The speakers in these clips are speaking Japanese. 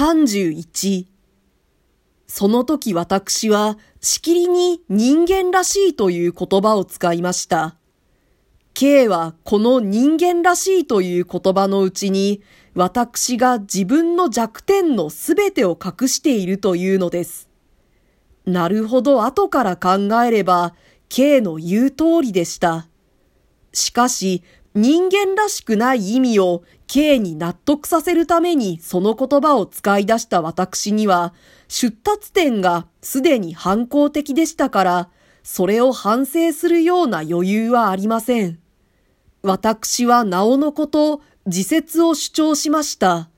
31その時私はしきりに人間らしいという言葉を使いました。K はこの人間らしいという言葉のうちに私が自分の弱点のすべてを隠しているというのです。なるほど後から考えれば K の言う通りでした。しかし人間らしくない意味を K に納得させるためにその言葉を使い出した私には出発点がすでに反抗的でしたからそれを反省するような余裕はありません。私はなおのこと自説を主張しました。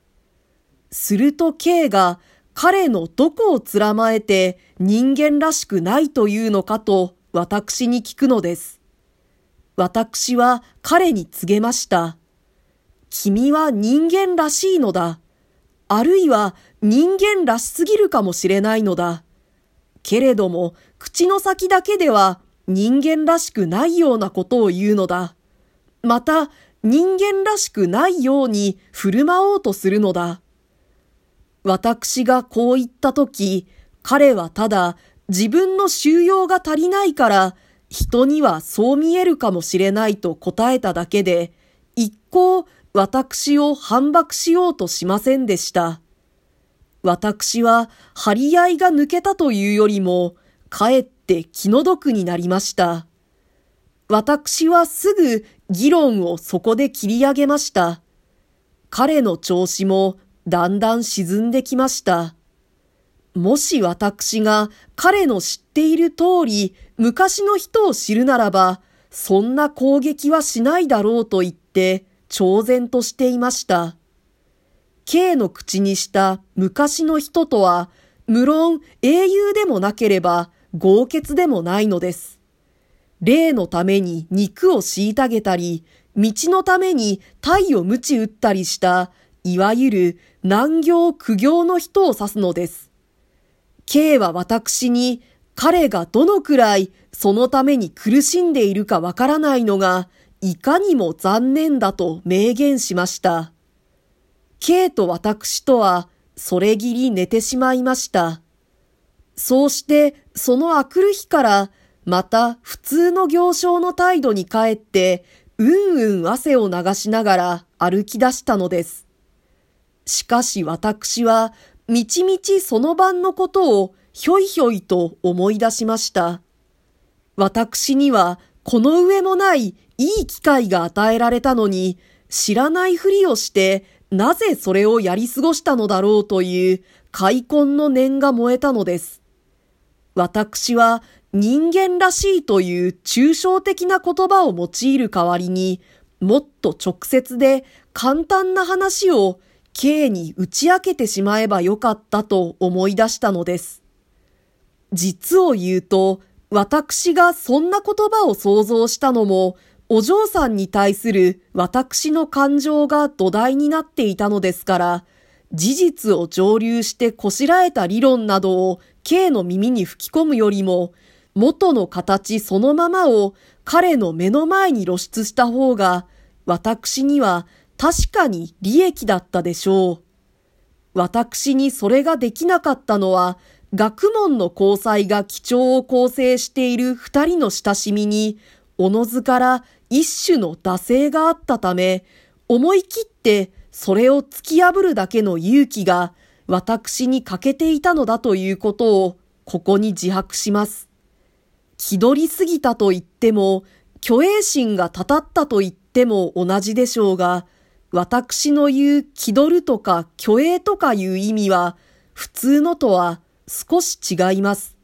すると K が彼のどこをつらまえて人間らしくないというのかと私に聞くのです。私は彼に告げました。君は人間らしいのだ。あるいは人間らしすぎるかもしれないのだ。けれども、口の先だけでは人間らしくないようなことを言うのだ。また、人間らしくないように振る舞おうとするのだ。私がこう言ったとき、彼はただ自分の収容が足りないから人にはそう見えるかもしれないと答えただけで、一向私を反駁しようとしませんでした。私は張り合いが抜けたというよりも、かえって気の毒になりました。私はすぐ議論をそこで切り上げました。彼の調子もだんだん沈んできました。もし私が彼の知っている通り昔の人を知るならば、そんな攻撃はしないだろうと言って挑然としていました。K の口にした昔の人とは、無論英雄でもなければ豪傑でもないのです。霊のために肉を虐げたり、道のために体を鞭打ったりした、いわゆる難行苦行の人を指すのです。K は私に彼がどのくらいそのために苦しんでいるかわからないのが、いかにも残念だと明言しました。K と私とは、それぎり寝てしまいました。そうして、そのあくる日から、また普通の行商の態度に帰って、うんうん汗を流しながら歩き出したのです。しかし私は、みちみちその晩のことをひょいひょいと思い出しました。私にはこの上もないいい機会が与えられたのに、知らないふりをしてなぜそれをやり過ごしたのだろうという開墾の念が燃えたのです。私は人間らしいという抽象的な言葉を用いる代わりに、もっと直接で簡単な話を K に打ち明けてしまえばよかったと思い出したのです。実を言うと、私がそんな言葉を想像したのも、お嬢さんに対する私の感情が土台になっていたのですから、事実を上流してこしらえた理論などを K の耳に吹き込むよりも、元の形そのままを彼の目の前に露出した方が、私には確かに利益だったでしょう。私にそれができなかったのは、学問の交際が基調を構成している二人の親しみに、おのずから一種の惰性があったため、思い切ってそれを突き破るだけの勇気が私に欠けていたのだということをここに自白します。気取りすぎたと言っても、虚栄心がたたったと言っても同じでしょうが、私の言う気取るとか虚栄とかいう意味は、普通のとは少し違います。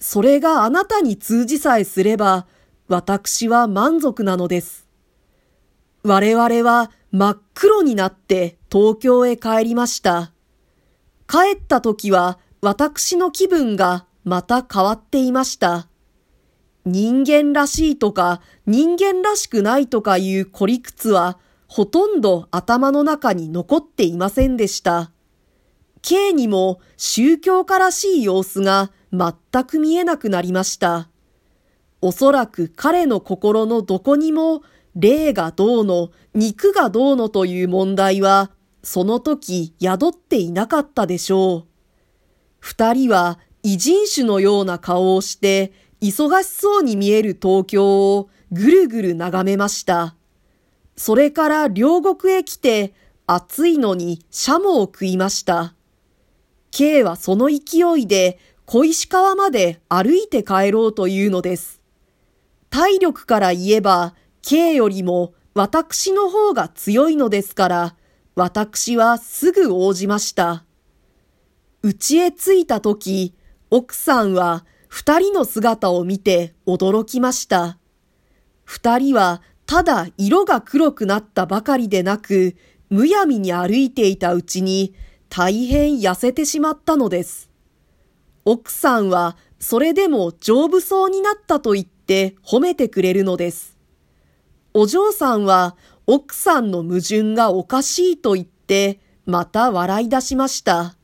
それがあなたに通じさえすれば、私は満足なのです。我々は真っ黒になって東京へ帰りました。帰った時は私の気分がまた変わっていました。人間らしいとか人間らしくないとかいう孤理屈はほとんど頭の中に残っていませんでした。K にも宗教家らしい様子が全く見えなくなりました。おそらく彼の心のどこにも霊がどうの、肉がどうのという問題はその時宿っていなかったでしょう。二人は異人種のような顔をして忙しそうに見える東京をぐるぐる眺めました。それから両国へ来て暑いのにシャモを食いました。K はその勢いで小石川まで歩いて帰ろうというのです。体力から言えば K よりも私の方が強いのですから、私はすぐ応じました。家へ着いた時、奥さんは二人の姿を見て驚きました。二人はただ色が黒くなったばかりでなく、むやみに歩いていたうちに大変痩せてしまったのです。奥さんはそれでも丈夫そうになったと言って褒めてくれるのです。お嬢さんは奥さんの矛盾がおかしいと言ってまた笑い出しました。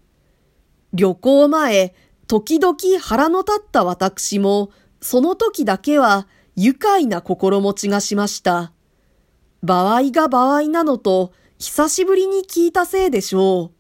旅行前、時々腹の立った私もその時だけは愉快な心持ちがしました。場合が場合なのと久しぶりに聞いたせいでしょう。